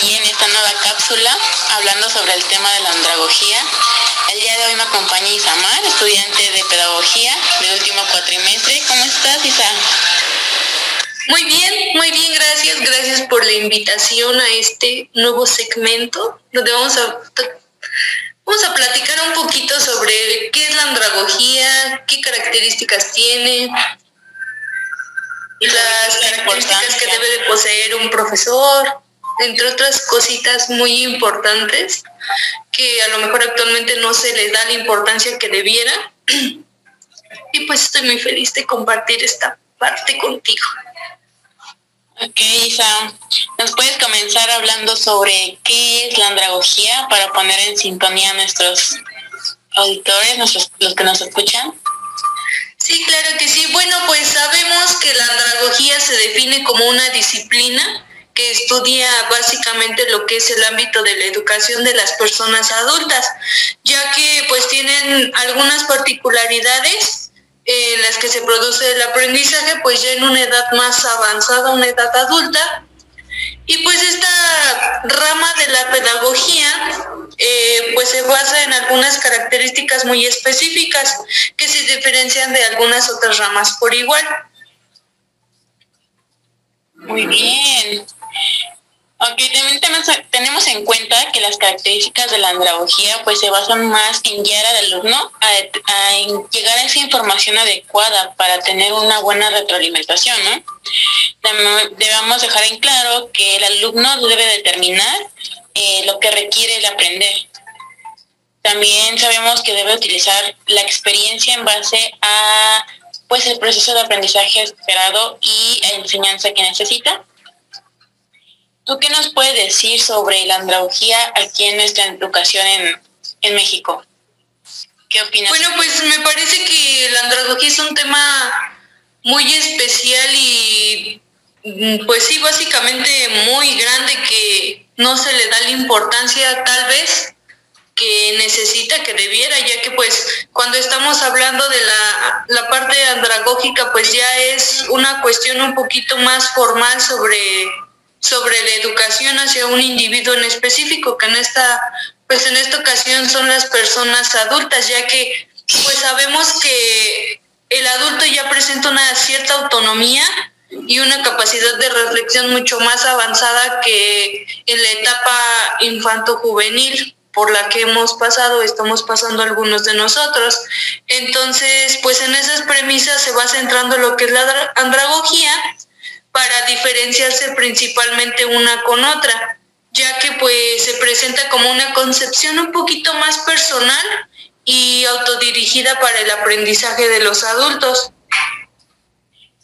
aquí en esta nueva cápsula hablando sobre el tema de la andragogía. El día de hoy me acompaña Isamar, estudiante de pedagogía del último cuatrimestre. ¿Cómo estás, Isa? Muy bien, muy bien, gracias. Gracias por la invitación a este nuevo segmento donde vamos a Vamos a platicar un poquito sobre qué es la andragogía, qué características tiene, las características que debe de poseer un profesor, entre otras cositas muy importantes que a lo mejor actualmente no se le da la importancia que debiera. Y pues estoy muy feliz de compartir esta parte contigo. Ok, Isa, ¿nos puedes comenzar hablando sobre qué es la andragogía para poner en sintonía a nuestros auditores, nuestros, los que nos escuchan? Sí, claro que sí. Bueno, pues sabemos que la andragogía se define como una disciplina que estudia básicamente lo que es el ámbito de la educación de las personas adultas, ya que pues tienen algunas particularidades en las que se produce el aprendizaje pues ya en una edad más avanzada, una edad adulta, y pues esta rama de la pedagogía eh, pues se basa en algunas características muy específicas que se diferencian de algunas otras ramas por igual. Muy bien. Ok, también tenemos en cuenta que las características de la andragogía pues se basan más en guiar al alumno a, llegar a esa información adecuada para tener una buena retroalimentación. Debemos dejar en claro que el alumno debe determinar eh, lo que requiere el aprender. También sabemos que debe utilizar la experiencia en base a pues el proceso de aprendizaje esperado y enseñanza que necesita ¿Tú qué nos puedes decir sobre la andragogía aquí en nuestra educación en, México? ¿Qué opinas? Bueno, pues me parece que la andragogía es un tema muy especial y mm, pues sí, básicamente muy grande que no se le da la importancia tal vez que necesita, que debiera, ya que pues cuando estamos hablando de la, la parte andragógica, pues ya es una cuestión un poquito más formal sobre sobre la educación hacia un individuo en específico, que en esta, pues en esta ocasión son las personas adultas, ya que pues sabemos que el adulto ya presenta una cierta autonomía y una capacidad de reflexión mucho más avanzada que en la etapa infanto-juvenil por la que hemos pasado, estamos pasando algunos de nosotros. Entonces, pues en esas premisas se va centrando lo que es la andragogía para diferenciarse principalmente una con otra, ya que pues se presenta como una concepción un poquito más personal y autodirigida para el aprendizaje de los adultos.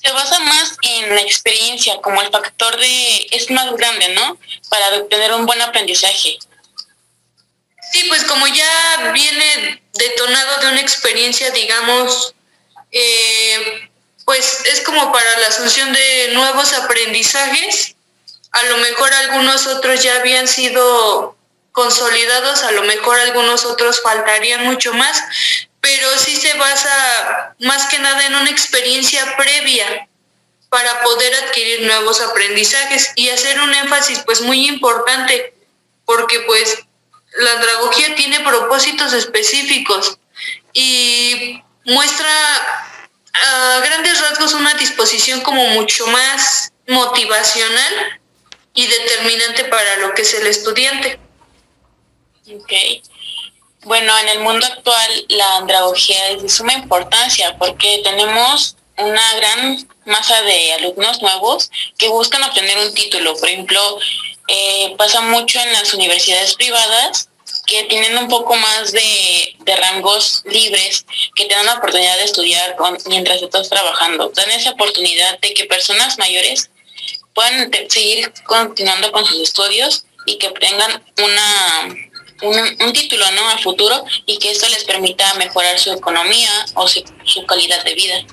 Se basa más en la experiencia como el factor de es más grande, ¿no? Para obtener un buen aprendizaje. Sí, pues como ya viene detonado de una experiencia, digamos, eh, pues es como para la asunción de nuevos aprendizajes. A lo mejor algunos otros ya habían sido consolidados, a lo mejor algunos otros faltarían mucho más, pero sí se basa más que nada en una experiencia previa para poder adquirir nuevos aprendizajes y hacer un énfasis pues muy importante porque pues la andragogía tiene propósitos específicos y muestra a grandes rasgos una disposición como mucho más motivacional y determinante para lo que es el estudiante. Ok. Bueno, en el mundo actual la andragogía es de suma importancia porque tenemos una gran masa de alumnos nuevos que buscan obtener un título. Por ejemplo, eh, pasa mucho en las universidades privadas que tienen un poco más de, rangos libres, que tengan la oportunidad de estudiar mientras estás trabajando. Dan esa oportunidad de que personas mayores puedan seguir continuando con sus estudios y que tengan una un, título ¿no? a futuro y que esto les permita mejorar su economía o su, su calidad de vida.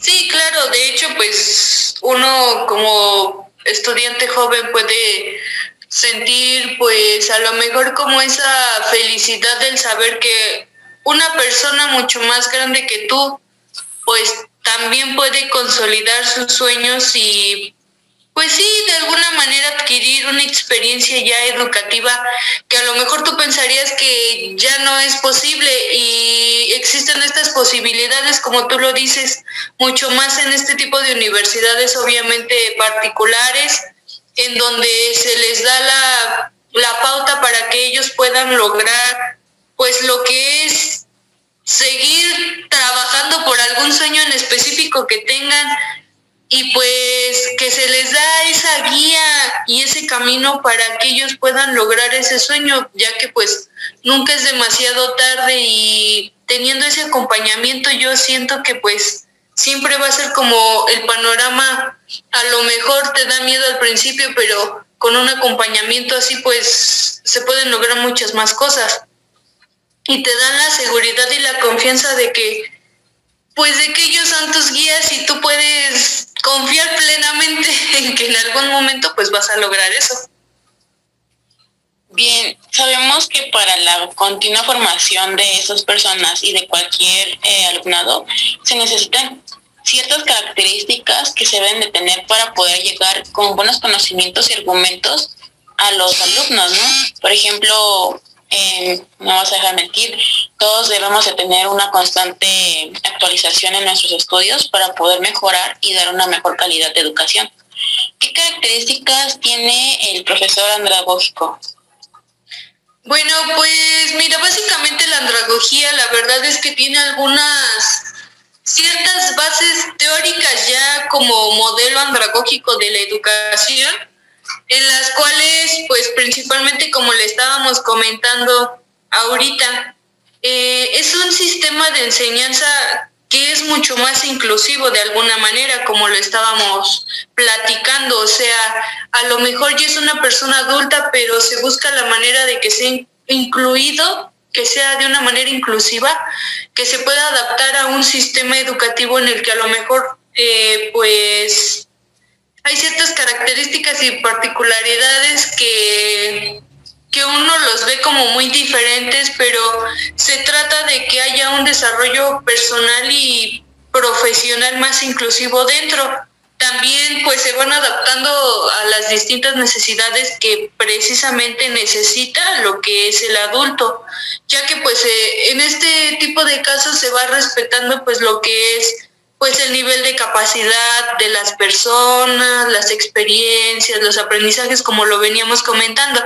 Sí, claro, de hecho, pues uno como estudiante joven puede sentir pues a lo mejor como esa felicidad del saber que una persona mucho más grande que tú pues también puede consolidar sus sueños y pues sí, de alguna manera adquirir una experiencia ya educativa que a lo mejor tú pensarías que ya no es posible y existen estas posibilidades, como tú lo dices, mucho más en este tipo de universidades obviamente particulares, en donde se les da la, la pauta para que ellos puedan lograr pues lo que es seguir trabajando por algún sueño en específico que tengan y pues que se les da esa guía y ese camino para que ellos puedan lograr ese sueño, ya que pues nunca es demasiado tarde y teniendo ese acompañamiento yo siento que pues siempre va a ser como el panorama, a lo mejor te da miedo al principio, pero con un acompañamiento así pues se pueden lograr muchas más cosas y te dan la seguridad y la confianza de que pues de que ellos son tus guías y tú puedes confiar plenamente en que en algún momento pues vas a lograr eso. Bien, sabemos que para la continua formación de esas personas y de cualquier eh, alumnado se necesitan ciertas características que se deben de tener para poder llegar con buenos conocimientos y argumentos a los alumnos, ¿no? Por ejemplo, eh, no vas a dejar mentir, todos debemos de tener una constante actualización en nuestros estudios para poder mejorar y dar una mejor calidad de educación. ¿Qué características tiene el profesor andragógico? Bueno, pues mira, básicamente la andragogía la verdad es que tiene algunas ciertas bases teóricas ya como modelo andragógico de la educación en las cuales, pues principalmente como le estábamos comentando ahorita, eh, es un sistema de enseñanza que es mucho más inclusivo de alguna manera, como lo estábamos platicando. O sea, a lo mejor ya es una persona adulta, pero se busca la manera de que sea incluido, que sea de una manera inclusiva, que se pueda adaptar a un sistema educativo en el que a lo mejor, eh, pues, hay ciertas características y particularidades que, que uno los ve como muy diferentes, pero se trata de que haya un desarrollo personal y profesional más inclusivo dentro. También pues se van adaptando a las distintas necesidades que precisamente necesita lo que es el adulto, ya que pues eh, en este tipo de casos se va respetando pues lo que es pues el nivel de capacidad de las personas, las experiencias, los aprendizajes, como lo veníamos comentando.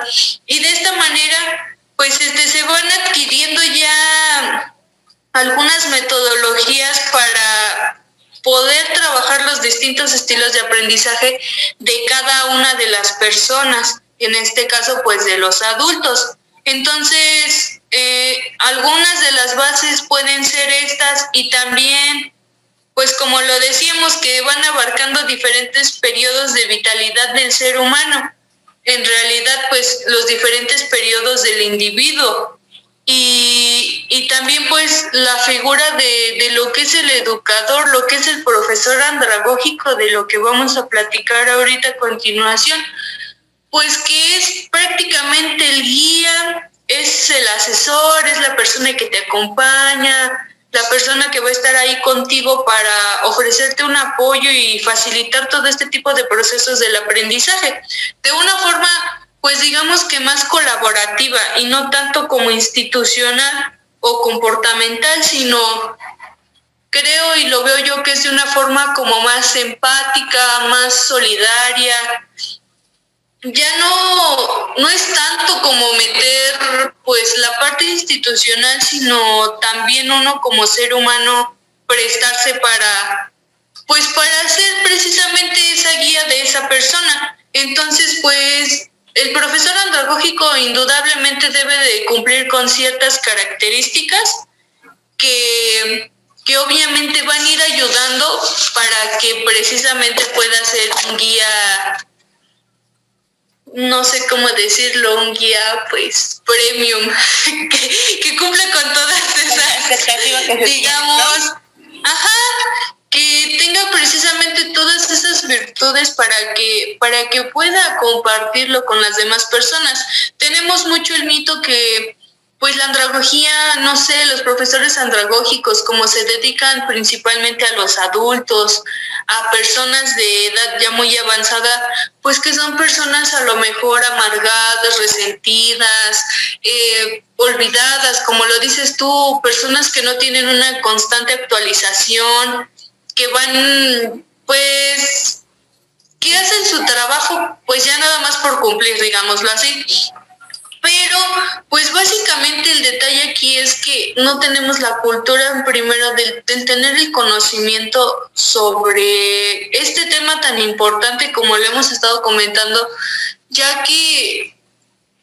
Y de esta manera, pues este, se van adquiriendo ya algunas metodologías para poder trabajar los distintos estilos de aprendizaje de cada una de las personas, en este caso pues de los adultos. Entonces, eh, algunas de las bases pueden ser estas y también pues como lo decíamos, que van abarcando diferentes periodos de vitalidad del ser humano. En realidad, pues los diferentes periodos del individuo. Y, y también pues la figura de, de, lo que es el educador, lo que es el profesor andragógico, de lo que vamos a platicar ahorita a continuación, pues que es prácticamente el guía, es el asesor, es la persona que te acompaña, la persona que va a estar ahí contigo para ofrecerte un apoyo y facilitar todo este tipo de procesos del aprendizaje. De una forma, pues digamos que más colaborativa y no tanto como institucional o comportamental, sino creo y lo veo yo que es de una forma como más empática, más solidaria, ya no, no es tanto como meter pues la parte institucional, sino también uno como ser humano prestarse para pues para ser precisamente esa guía de esa persona. Entonces, pues el profesor andragógico indudablemente debe de cumplir con ciertas características que, que obviamente van a ir ayudando para que precisamente pueda ser un guía no sé cómo decirlo, un guía pues premium que, que cumple con todas esas, digamos, ajá, que tenga precisamente todas esas virtudes para que, para que pueda compartirlo con las demás personas. Tenemos mucho el mito que pues la andragogía, no sé, los profesores andragógicos, como se dedican principalmente a los adultos, a personas de edad ya muy avanzada, pues que son personas a lo mejor amargadas, resentidas, eh, olvidadas, como lo dices tú, personas que no tienen una constante actualización, que van, pues, que hacen su trabajo, pues ya nada más por cumplir, digámoslo así pero, pues básicamente el detalle aquí es que no tenemos la cultura primero del, tener el conocimiento sobre este tema tan importante como lo hemos estado comentando, ya que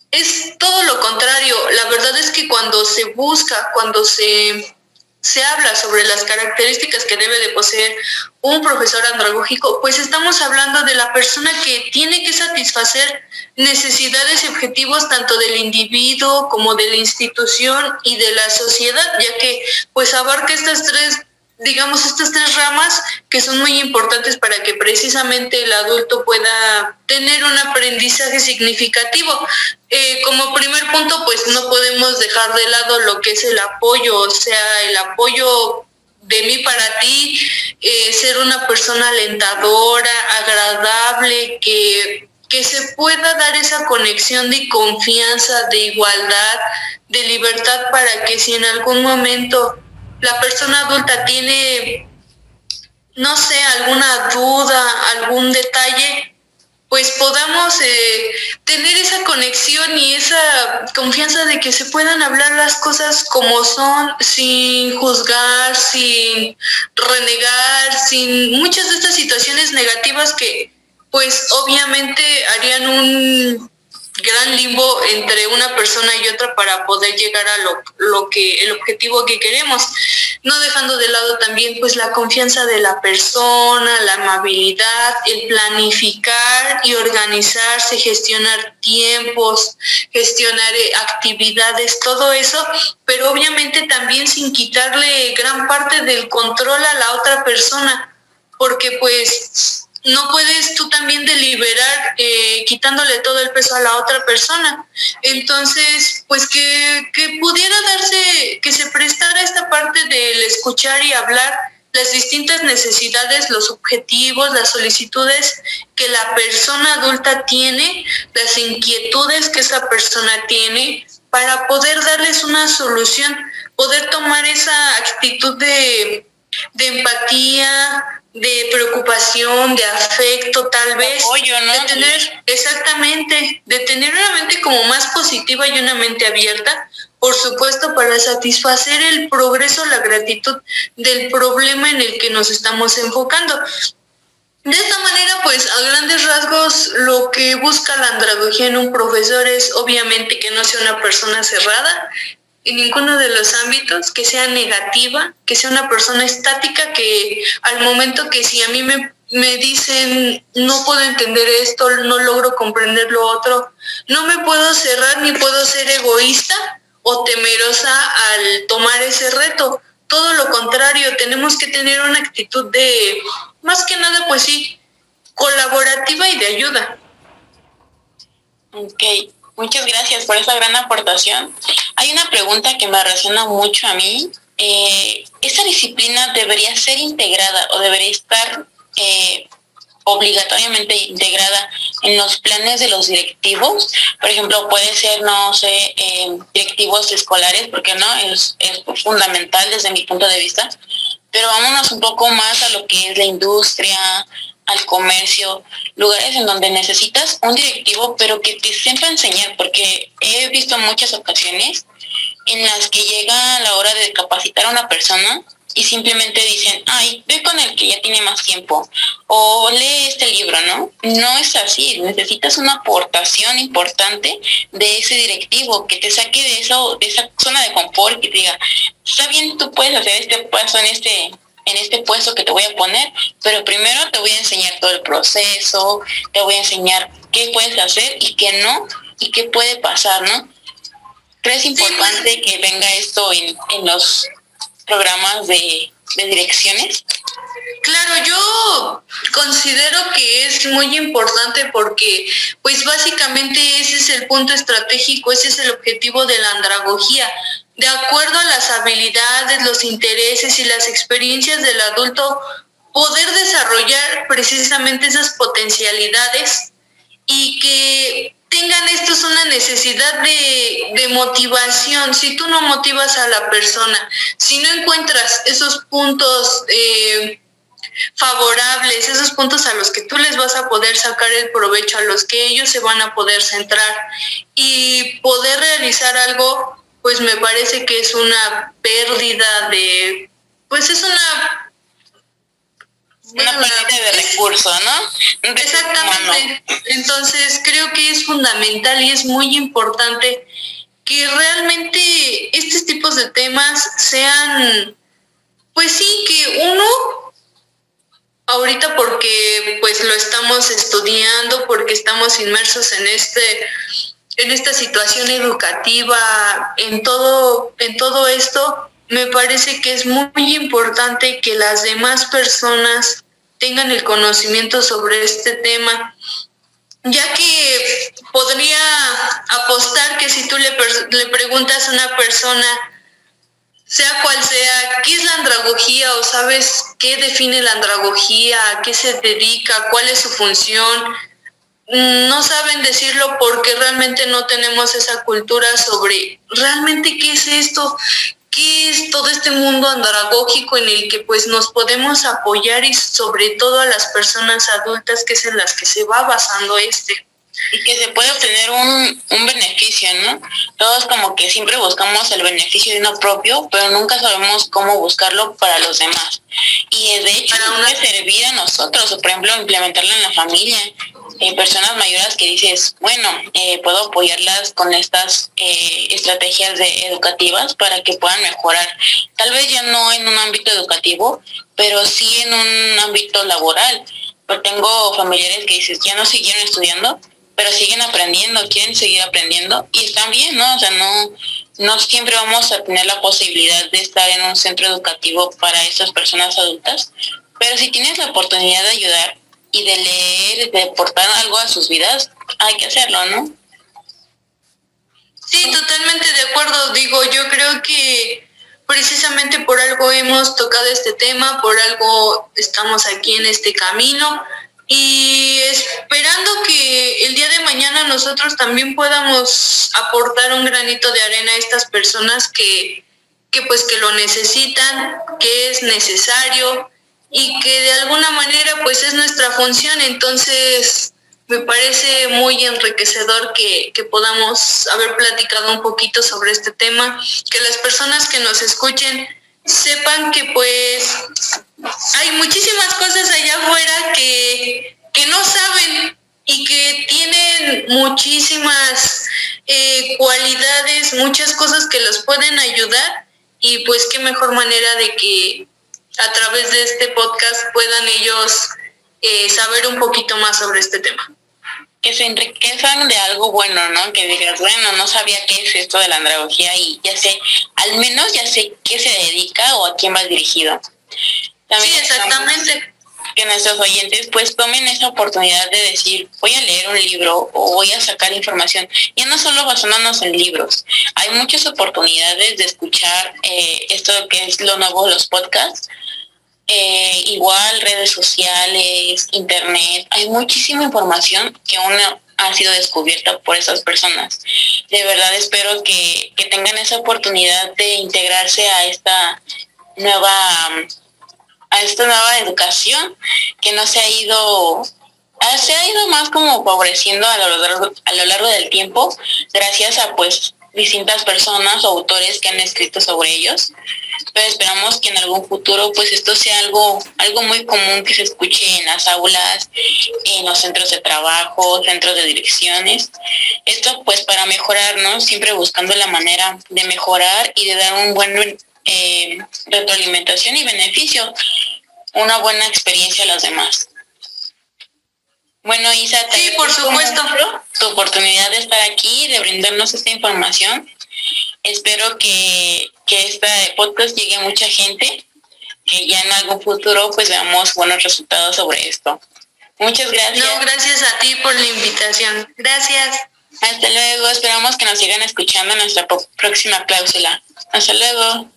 es todo lo contrario. La verdad es que cuando se busca, cuando se se habla sobre las características que debe de poseer un profesor andragógico, pues estamos hablando de la persona que tiene que satisfacer necesidades y objetivos tanto del individuo como de la institución y de la sociedad, ya que pues abarca estas tres digamos, estas tres ramas que son muy importantes para que precisamente el adulto pueda tener un aprendizaje significativo. Eh, punto, pues no podemos dejar de lado lo que es el apoyo, o sea, el apoyo de mí para ti, eh, ser una persona alentadora, agradable, que, que se pueda dar esa conexión de confianza, de igualdad, de libertad para que si en algún momento la persona adulta tiene, no sé, alguna duda, algún detalle, pues podamos eh, tener esa conexión y esa confianza de que se puedan hablar las cosas como son, sin juzgar, sin renegar, sin muchas de estas situaciones negativas que pues obviamente harían un gran limbo entre una persona y otra para poder llegar a lo, lo, que el objetivo que queremos. No dejando de lado también pues la confianza de la persona la amabilidad el planificar y organizarse gestionar tiempos gestionar eh, actividades todo eso pero obviamente también sin quitarle gran parte del control a la otra persona porque pues no puedes tú también deliberar eh, quitándole todo el peso a la otra persona. Entonces, pues que, que pudiera darse, que se prestara esta parte del escuchar y hablar las distintas necesidades, los objetivos, las solicitudes que la persona adulta tiene, las inquietudes que esa persona tiene, para poder darles una solución, poder tomar esa actitud de, de empatía, de preocupación, de afecto tal vez, ¿no? de tener exactamente, de tener una mente como más positiva y una mente abierta, por supuesto para satisfacer el progreso, la gratitud del problema en el que nos estamos enfocando. De esta manera, pues a grandes rasgos, lo que busca la andragogía en un profesor es obviamente que no sea una persona cerrada, en ninguno de los ámbitos, que sea negativa, que sea una persona estática, que al momento que si a mí me, me dicen no puedo entender esto, no logro comprender lo otro, no me puedo cerrar ni puedo ser egoísta o temerosa al tomar ese reto. Todo lo contrario, tenemos que tener una actitud de, más que nada, pues sí, colaborativa y de ayuda. Ok, Muchas gracias por esa gran aportación. Hay una pregunta que me resuena mucho a mí. Eh, ¿Esa disciplina debería ser integrada o debería estar eh, obligatoriamente integrada en los planes de los directivos? Por ejemplo, puede ser, no sé, eh, directivos escolares, porque no, es, es fundamental desde mi punto de vista. Pero vámonos un poco más a lo que es la industria, al comercio, lugares en donde necesitas un directivo, pero que te sepa enseñar, porque he visto muchas ocasiones en las que llega la hora de capacitar a una persona y simplemente dicen, ay, ve con el que ya tiene más tiempo o lee este libro, ¿no? No es así, necesitas una aportación importante de ese directivo que te saque de, eso, de esa zona de confort que te diga, está bien, tú puedes hacer este paso en este en este puesto que te voy a poner, pero primero te voy a enseñar todo el proceso, te voy a enseñar qué puedes hacer y qué no, y qué puede pasar, ¿no? ¿Crees importante que venga esto en, en los programas de, de direcciones? Claro, yo considero que es es muy importante porque pues básicamente ese es el punto estratégico, ese es el objetivo de la andragogía. De acuerdo a las habilidades, los intereses y las experiencias del adulto, poder desarrollar precisamente esas potencialidades y que tengan estos una necesidad de, motivación. Si tú no motivas a la persona, si no encuentras esos puntos eh, favorables, esos puntos a los que tú les vas a poder sacar el provecho, a los que ellos se van a poder centrar y poder realizar algo, pues me parece que es una pérdida de, pues es una una pérdida de recursos, ¿no? Exactamente. Entonces creo que es fundamental y es muy importante que realmente estos tipos de temas sean, pues sí, que uno ahorita porque pues lo estamos estudiando, porque estamos inmersos en este en esta situación educativa, en todo en todo esto, me parece que es muy importante que las demás personas tengan el conocimiento sobre este tema, ya que podría apostar que si tú le, le preguntas a una persona, sea cual sea, qué es la andragogía o sabes qué define la andragogía, a qué se dedica, cuál es su función, no saben decirlo porque realmente no tenemos esa cultura sobre realmente qué es esto, qué es todo este mundo andragógico en el que pues nos podemos apoyar y sobre todo a las personas adultas que es en las que se va basando este. Y que se puede obtener un, un beneficio, ¿no? Todos como que siempre buscamos el beneficio de uno propio, pero nunca sabemos cómo buscarlo para los demás. Y de hecho puede servir a nosotros, o por ejemplo implementarlo en la familia, eh, personas mayores que dices, bueno, eh, puedo apoyarlas con estas eh, estrategias de educativas para que puedan mejorar. Tal vez ya no en un ámbito educativo, pero sí en un ámbito laboral. Pero tengo familiares que dices, ya no siguieron estudiando, pero siguen aprendiendo, quieren seguir aprendiendo y están bien, ¿no? O sea, no, no siempre vamos a tener la posibilidad de estar en un centro educativo para esas personas adultas, pero si tienes la oportunidad de ayudar, y de leer, de aportar algo a sus vidas, hay que hacerlo, ¿no? Sí, totalmente de acuerdo. Digo, yo creo que precisamente por algo hemos tocado este tema, por algo estamos aquí en este camino y esperando que el día de mañana nosotros también podamos aportar un granito de arena a estas personas que, que pues que lo necesitan, que es necesario, y que de alguna manera pues es nuestra función, entonces me parece muy enriquecedor que, podamos haber platicado un poquito sobre este tema, que las personas que nos escuchen sepan que pues hay muchísimas cosas allá afuera que, que no saben y que tienen muchísimas eh, cualidades, muchas cosas que los pueden ayudar y pues qué mejor manera de que a través de este podcast puedan ellos eh, saber un poquito más sobre este tema. Que se enriquezcan de algo bueno, ¿no? Que digas, bueno, no sabía qué es esto de la andragogía y ya sé, al menos ya sé qué se dedica o a quién va dirigido. sí, exactamente. Que nuestros oyentes pues tomen esa oportunidad de decir, voy a leer un libro o voy a sacar información. Ya no solo basándonos en libros, hay muchas oportunidades de escuchar eh, esto que es lo nuevo, los podcasts, eh, igual redes sociales, internet, hay muchísima información que aún ha sido descubierta por esas personas. De verdad espero que, tengan esa oportunidad de integrarse a esta nueva a esta nueva educación que no se ha ido se ha ido más como favoreciendo a lo largo, a lo largo del tiempo gracias a pues distintas personas o autores que han escrito sobre ellos pero esperamos que en algún futuro pues esto sea algo algo muy común que se escuche en las aulas en los centros de trabajo centros de direcciones esto pues para mejorarnos siempre buscando la manera de mejorar y de dar un buen eh, retroalimentación y beneficio una buena experiencia a los demás bueno, Isa, sí, por supuesto. Tu oportunidad de estar aquí, de brindarnos esta información. Espero que, que este podcast llegue a mucha gente, que ya en algún futuro pues veamos buenos resultados sobre esto. Muchas gracias. No, gracias a ti por la invitación. Gracias. Hasta luego. Esperamos que nos sigan escuchando en nuestra próxima cláusula. Hasta luego.